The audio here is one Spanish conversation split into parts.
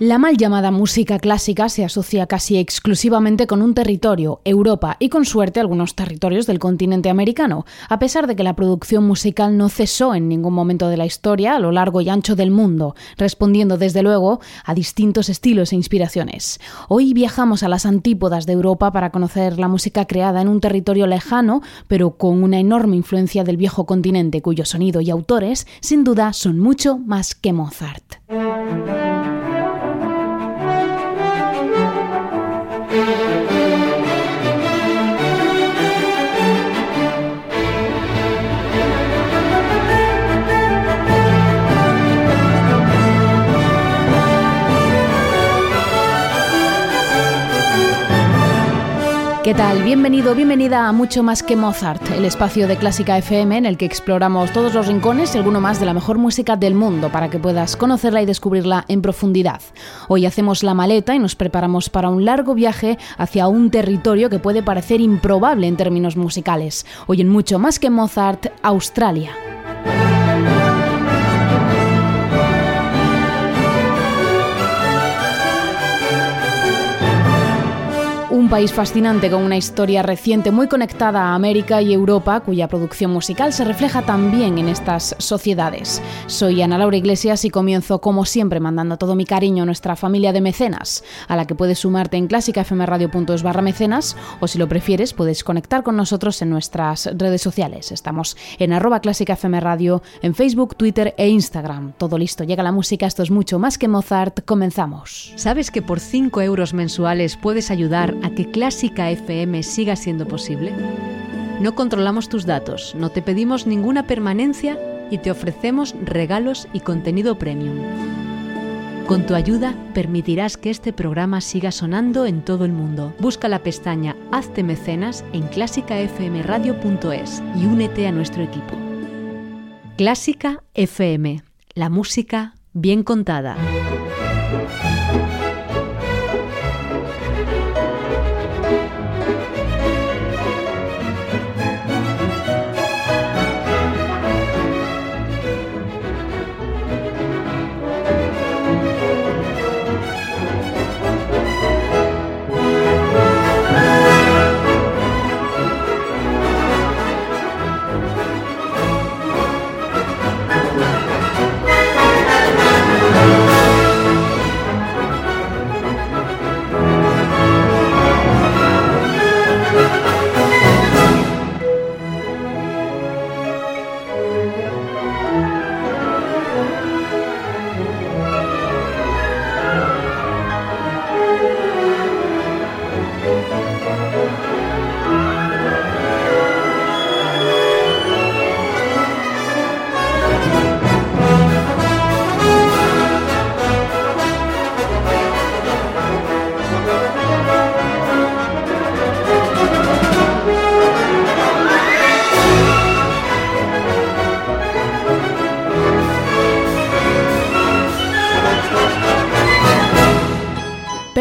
La mal llamada música clásica se asocia casi exclusivamente con un territorio, Europa, y con suerte algunos territorios del continente americano, a pesar de que la producción musical no cesó en ningún momento de la historia a lo largo y ancho del mundo, respondiendo desde luego a distintos estilos e inspiraciones. Hoy viajamos a las antípodas de Europa para conocer la música creada en un territorio lejano, pero con una enorme influencia del viejo continente, cuyo sonido y autores, sin duda, son mucho más que Mozart. ¿Qué tal? Bienvenido, bienvenida a Mucho más que Mozart, el espacio de Clásica FM en el que exploramos todos los rincones y alguno más de la mejor música del mundo para que puedas conocerla y descubrirla en profundidad. Hoy hacemos la maleta y nos preparamos para un largo viaje hacia un territorio que puede parecer improbable en términos musicales. Hoy en Mucho más que Mozart, Australia. País fascinante con una historia reciente muy conectada a América y Europa, cuya producción musical se refleja también en estas sociedades. Soy Ana Laura Iglesias y comienzo como siempre mandando todo mi cariño a nuestra familia de mecenas, a la que puedes sumarte en clásicafmradio.es barra mecenas o si lo prefieres puedes conectar con nosotros en nuestras redes sociales. Estamos en arroba clásicafmradio, en Facebook, Twitter e Instagram. Todo listo, llega la música, esto es mucho más que Mozart, comenzamos. ¿Sabes que por 5 euros mensuales puedes ayudar a que Clásica FM siga siendo posible? No controlamos tus datos, no te pedimos ninguna permanencia y te ofrecemos regalos y contenido premium. Con tu ayuda permitirás que este programa siga sonando en todo el mundo. Busca la pestaña Hazte mecenas en clásicafmradio.es y únete a nuestro equipo. Clásica FM, la música bien contada.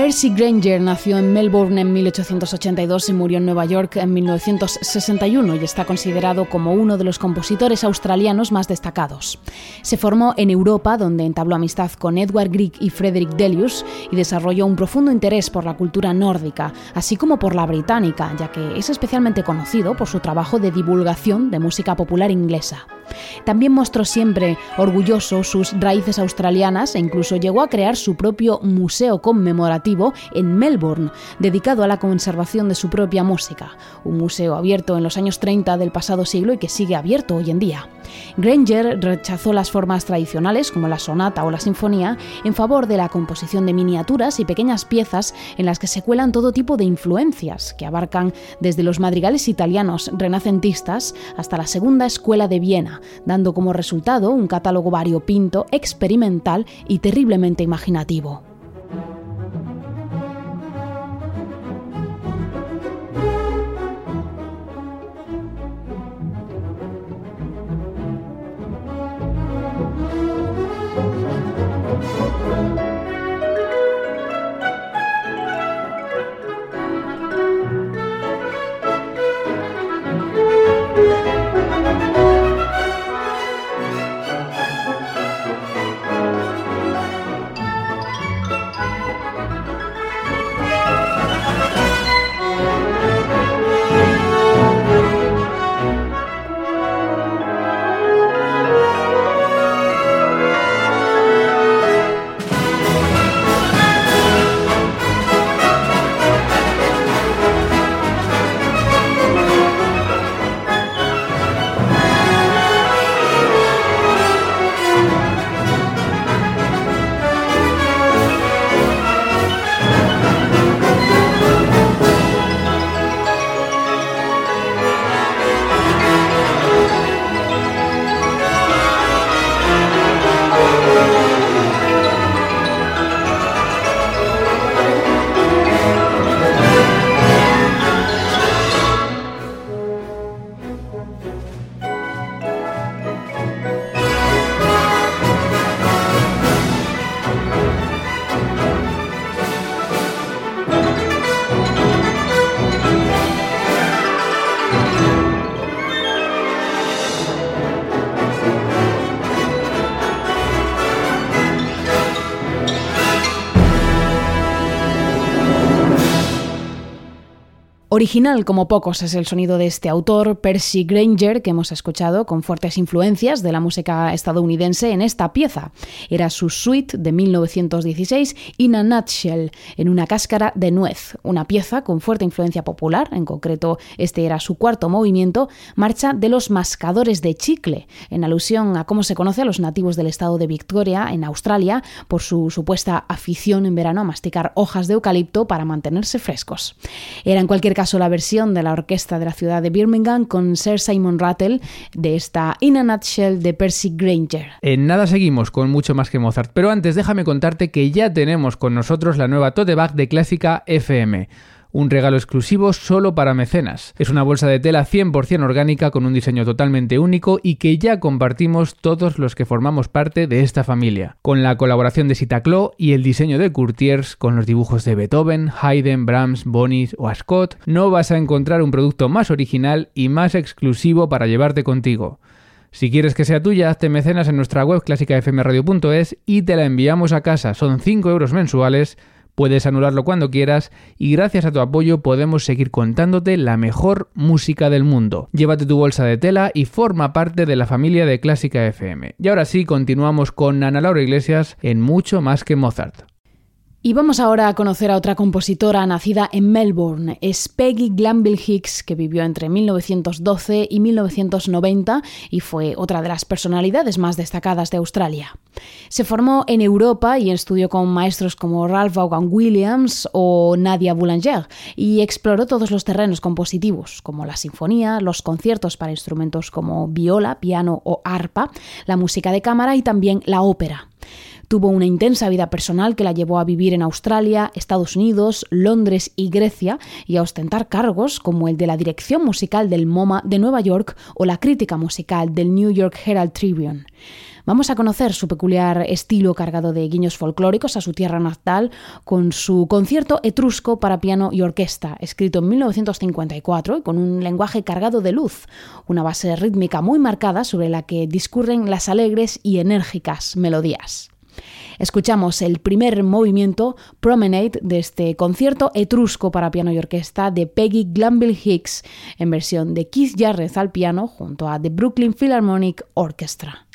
Percy Granger nació en Melbourne en 1882 y murió en Nueva York en 1961 y está considerado como uno de los compositores australianos más destacados. Se formó en Europa, donde entabló amistad con Edward Grieg y Frederick Delius y desarrolló un profundo interés por la cultura nórdica, así como por la británica, ya que es especialmente conocido por su trabajo de divulgación de música popular inglesa. También mostró siempre orgulloso sus raíces australianas e incluso llegó a crear su propio museo conmemorativo en Melbourne, dedicado a la conservación de su propia música, un museo abierto en los años 30 del pasado siglo y que sigue abierto hoy en día. Granger rechazó las formas tradicionales como la sonata o la sinfonía en favor de la composición de miniaturas y pequeñas piezas en las que se cuelan todo tipo de influencias, que abarcan desde los madrigales italianos renacentistas hasta la Segunda Escuela de Viena, dando como resultado un catálogo variopinto, experimental y terriblemente imaginativo. Original como pocos es el sonido de este autor, Percy Granger, que hemos escuchado con fuertes influencias de la música estadounidense en esta pieza. Era su suite de 1916, In a Nutshell, en una cáscara de nuez, una pieza con fuerte influencia popular, en concreto este era su cuarto movimiento, marcha de los mascadores de chicle, en alusión a cómo se conoce a los nativos del estado de Victoria, en Australia, por su supuesta afición en verano a masticar hojas de eucalipto para mantenerse frescos. Era en cualquier caso la versión de la orquesta de la ciudad de Birmingham con Sir Simon Rattle de esta In a Nutshell de Percy Granger. En nada seguimos con mucho más que Mozart, pero antes déjame contarte que ya tenemos con nosotros la nueva tote bag de Clásica FM un regalo exclusivo solo para mecenas. Es una bolsa de tela 100% orgánica con un diseño totalmente único y que ya compartimos todos los que formamos parte de esta familia. Con la colaboración de Sitaclo y el diseño de Courtiers con los dibujos de Beethoven, Haydn, Brahms, Bonis o Ascot, no vas a encontrar un producto más original y más exclusivo para llevarte contigo. Si quieres que sea tuya, hazte mecenas en nuestra web clásicafmradio.es y te la enviamos a casa. Son 5 euros mensuales Puedes anularlo cuando quieras y gracias a tu apoyo podemos seguir contándote la mejor música del mundo. Llévate tu bolsa de tela y forma parte de la familia de Clásica FM. Y ahora sí, continuamos con Ana Laura Iglesias en Mucho más que Mozart. Y vamos ahora a conocer a otra compositora nacida en Melbourne. Es Peggy Glanville Hicks, que vivió entre 1912 y 1990 y fue otra de las personalidades más destacadas de Australia. Se formó en Europa y estudió con maestros como Ralph Vaughan Williams o Nadia Boulanger y exploró todos los terrenos compositivos, como la sinfonía, los conciertos para instrumentos como viola, piano o arpa, la música de cámara y también la ópera. Tuvo una intensa vida personal que la llevó a vivir en Australia, Estados Unidos, Londres y Grecia y a ostentar cargos como el de la dirección musical del MoMA de Nueva York o la crítica musical del New York Herald Tribune. Vamos a conocer su peculiar estilo cargado de guiños folclóricos a su tierra natal con su concierto etrusco para piano y orquesta, escrito en 1954 y con un lenguaje cargado de luz, una base rítmica muy marcada sobre la que discurren las alegres y enérgicas melodías. Escuchamos el primer movimiento, Promenade, de este concierto etrusco para piano y orquesta de Peggy Glanville Hicks, en versión de Keith Jarrett al piano junto a The Brooklyn Philharmonic Orchestra.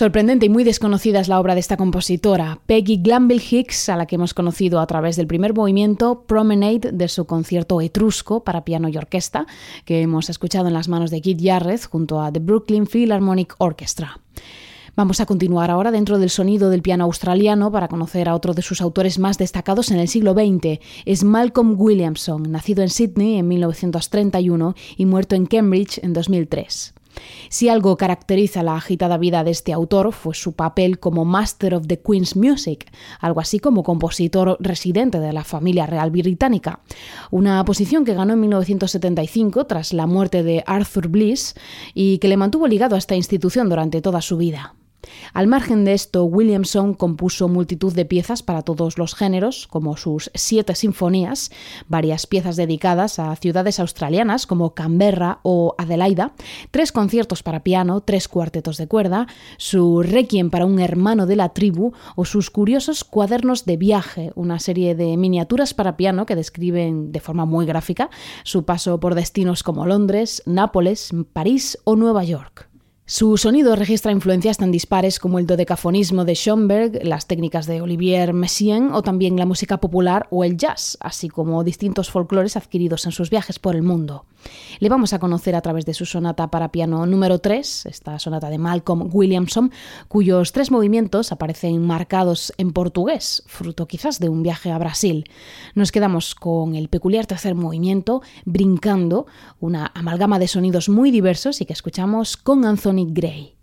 Sorprendente y muy desconocida es la obra de esta compositora, Peggy Glanville Hicks, a la que hemos conocido a través del primer movimiento Promenade de su concierto etrusco para piano y orquesta, que hemos escuchado en las manos de Keith Jarrett junto a The Brooklyn Philharmonic Orchestra. Vamos a continuar ahora dentro del sonido del piano australiano para conocer a otro de sus autores más destacados en el siglo XX. Es Malcolm Williamson, nacido en Sydney en 1931 y muerto en Cambridge en 2003. Si algo caracteriza la agitada vida de este autor fue su papel como Master of the Queen's Music, algo así como compositor residente de la familia real británica, una posición que ganó en 1975 tras la muerte de Arthur Bliss y que le mantuvo ligado a esta institución durante toda su vida. Al margen de esto, Williamson compuso multitud de piezas para todos los géneros, como sus siete sinfonías, varias piezas dedicadas a ciudades australianas como Canberra o Adelaida, tres conciertos para piano, tres cuartetos de cuerda, su Requiem para un hermano de la tribu o sus curiosos cuadernos de viaje, una serie de miniaturas para piano que describen de forma muy gráfica su paso por destinos como Londres, Nápoles, París o Nueva York. Su sonido registra influencias tan dispares como el dodecafonismo de Schoenberg, las técnicas de Olivier Messiaen o también la música popular o el jazz, así como distintos folclores adquiridos en sus viajes por el mundo. Le vamos a conocer a través de su sonata para piano número 3, esta sonata de Malcolm Williamson, cuyos tres movimientos aparecen marcados en portugués, fruto quizás de un viaje a Brasil. Nos quedamos con el peculiar tercer movimiento, brincando, una amalgama de sonidos muy diversos y que escuchamos con Anthony Gray.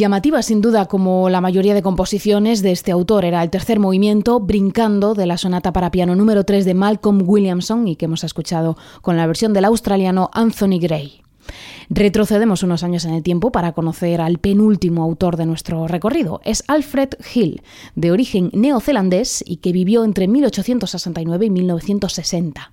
Llamativa sin duda como la mayoría de composiciones de este autor. Era el tercer movimiento brincando de la sonata para piano número 3 de Malcolm Williamson y que hemos escuchado con la versión del australiano Anthony Gray. Retrocedemos unos años en el tiempo para conocer al penúltimo autor de nuestro recorrido. Es Alfred Hill, de origen neozelandés y que vivió entre 1869 y 1960.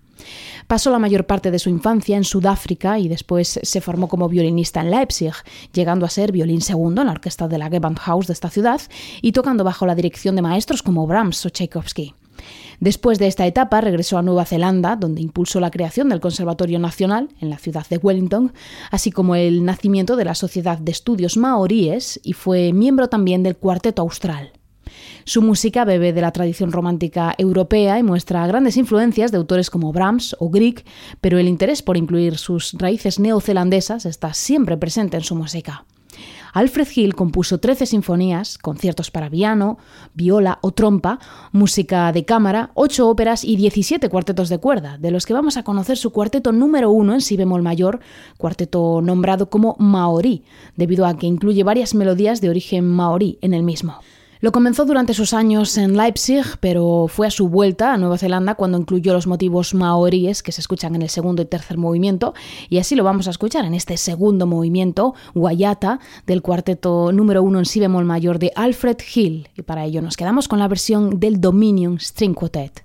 Pasó la mayor parte de su infancia en Sudáfrica y después se formó como violinista en Leipzig, llegando a ser violín segundo en la orquesta de la Gewandhaus de esta ciudad y tocando bajo la dirección de maestros como Brahms o Tchaikovsky. Después de esta etapa regresó a Nueva Zelanda, donde impulsó la creación del Conservatorio Nacional en la ciudad de Wellington, así como el nacimiento de la Sociedad de Estudios Maoríes y fue miembro también del Cuarteto Austral. Su música bebe de la tradición romántica europea y muestra grandes influencias de autores como Brahms o Grieg, pero el interés por incluir sus raíces neozelandesas está siempre presente en su música. Alfred Hill compuso 13 sinfonías, conciertos para piano, viola o trompa, música de cámara, 8 óperas y 17 cuartetos de cuerda, de los que vamos a conocer su cuarteto número 1 en si bemol mayor, cuarteto nombrado como Maorí, debido a que incluye varias melodías de origen maorí en el mismo. Lo comenzó durante sus años en Leipzig, pero fue a su vuelta a Nueva Zelanda cuando incluyó los motivos maoríes que se escuchan en el segundo y tercer movimiento, y así lo vamos a escuchar en este segundo movimiento, Guayata, del cuarteto número uno en si bemol mayor de Alfred Hill, y para ello nos quedamos con la versión del Dominion String Quartet.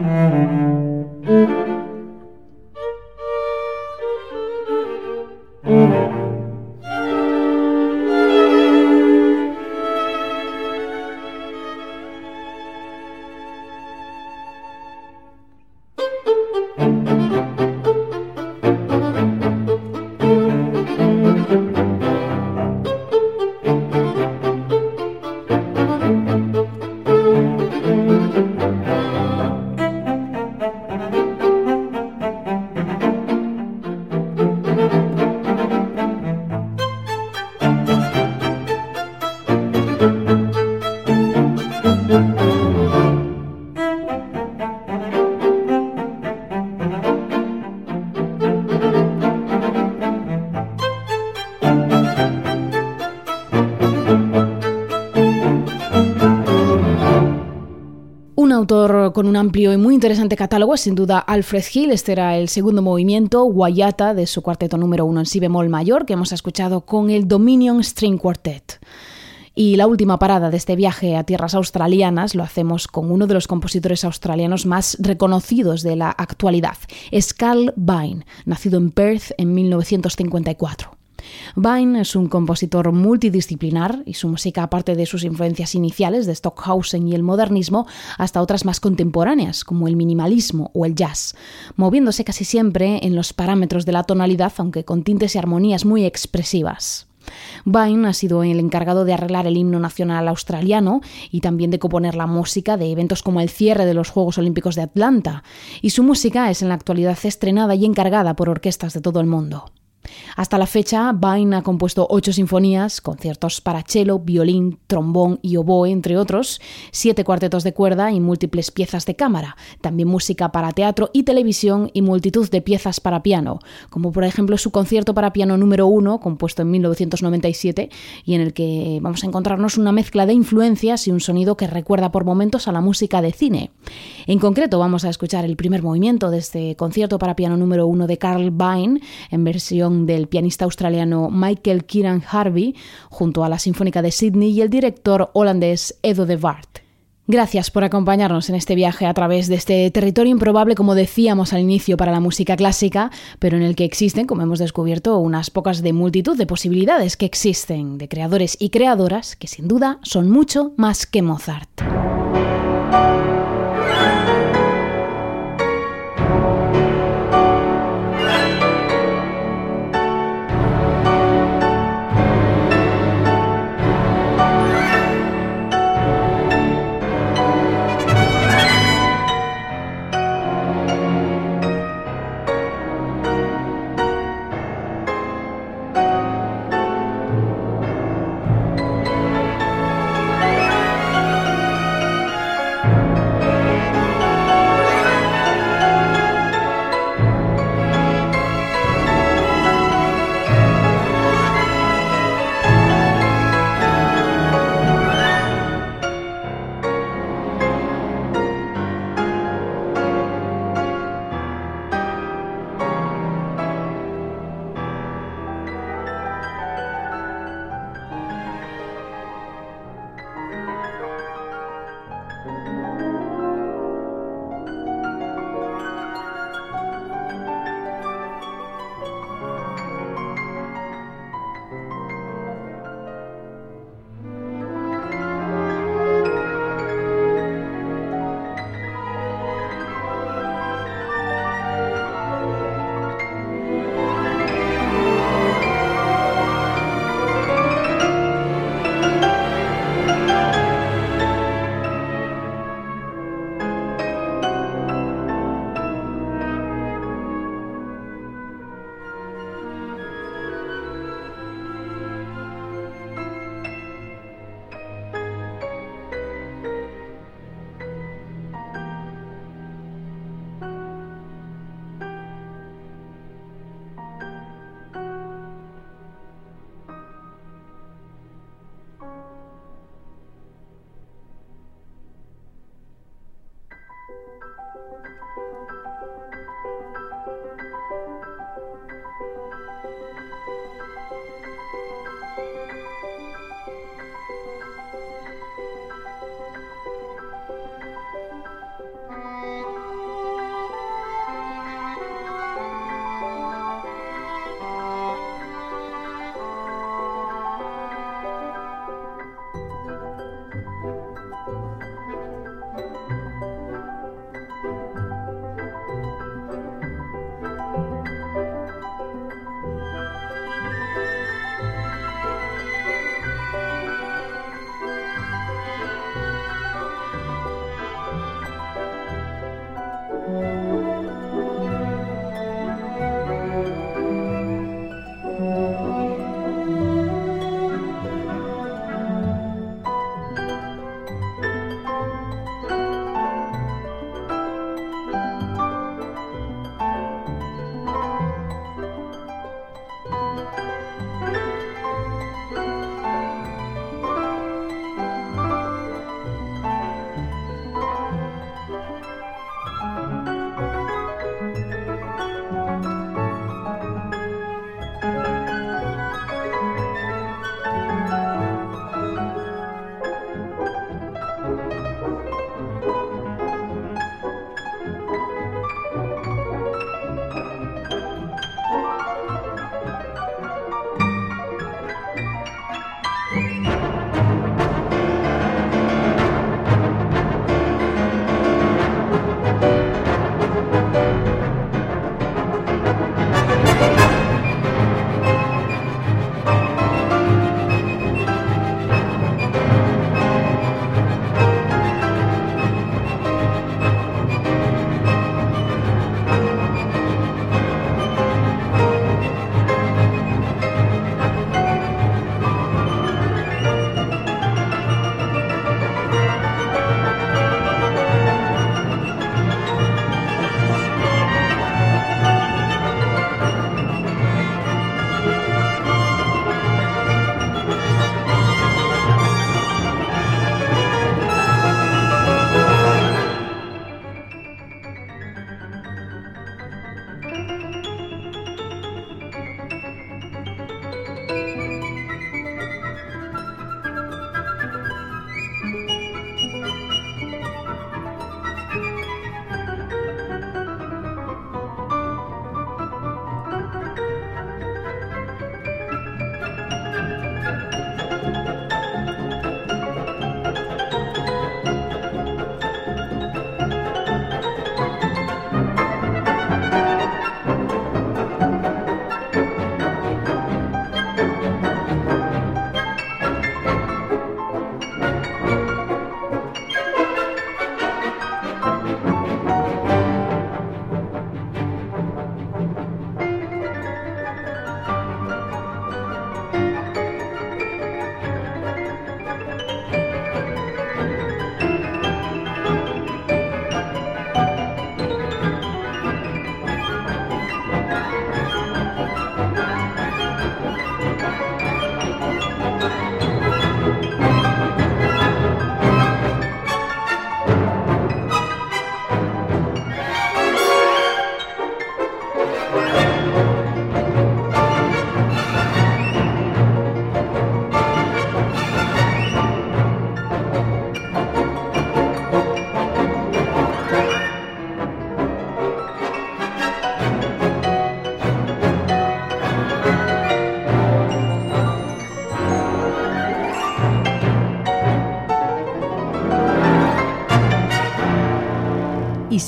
Con un y muy interesante catálogo sin duda Alfred Hill. Este era el segundo movimiento, Guayata, de su cuarteto número uno en si bemol mayor, que hemos escuchado con el Dominion String Quartet. Y la última parada de este viaje a tierras australianas lo hacemos con uno de los compositores australianos más reconocidos de la actualidad, es Carl Vine, nacido en Perth en 1954. Vine es un compositor multidisciplinar y su música, aparte de sus influencias iniciales de Stockhausen y el modernismo, hasta otras más contemporáneas, como el minimalismo o el jazz, moviéndose casi siempre en los parámetros de la tonalidad, aunque con tintes y armonías muy expresivas. Vine ha sido el encargado de arreglar el himno nacional australiano y también de componer la música de eventos como el cierre de los Juegos Olímpicos de Atlanta, y su música es en la actualidad estrenada y encargada por orquestas de todo el mundo. Hasta la fecha, Vine ha compuesto ocho sinfonías, conciertos para cello, violín, trombón y oboe, entre otros, siete cuartetos de cuerda y múltiples piezas de cámara, también música para teatro y televisión y multitud de piezas para piano, como por ejemplo su concierto para piano número uno, compuesto en 1997, y en el que vamos a encontrarnos una mezcla de influencias y un sonido que recuerda por momentos a la música de cine. En concreto, vamos a escuchar el primer movimiento de este concierto para piano número uno de Carl Vine, en versión del pianista australiano Michael Kieran Harvey, junto a la Sinfónica de Sydney y el director holandés Edo de Waard. Gracias por acompañarnos en este viaje a través de este territorio improbable, como decíamos al inicio, para la música clásica, pero en el que existen, como hemos descubierto, unas pocas de multitud de posibilidades que existen, de creadores y creadoras que sin duda son mucho más que Mozart.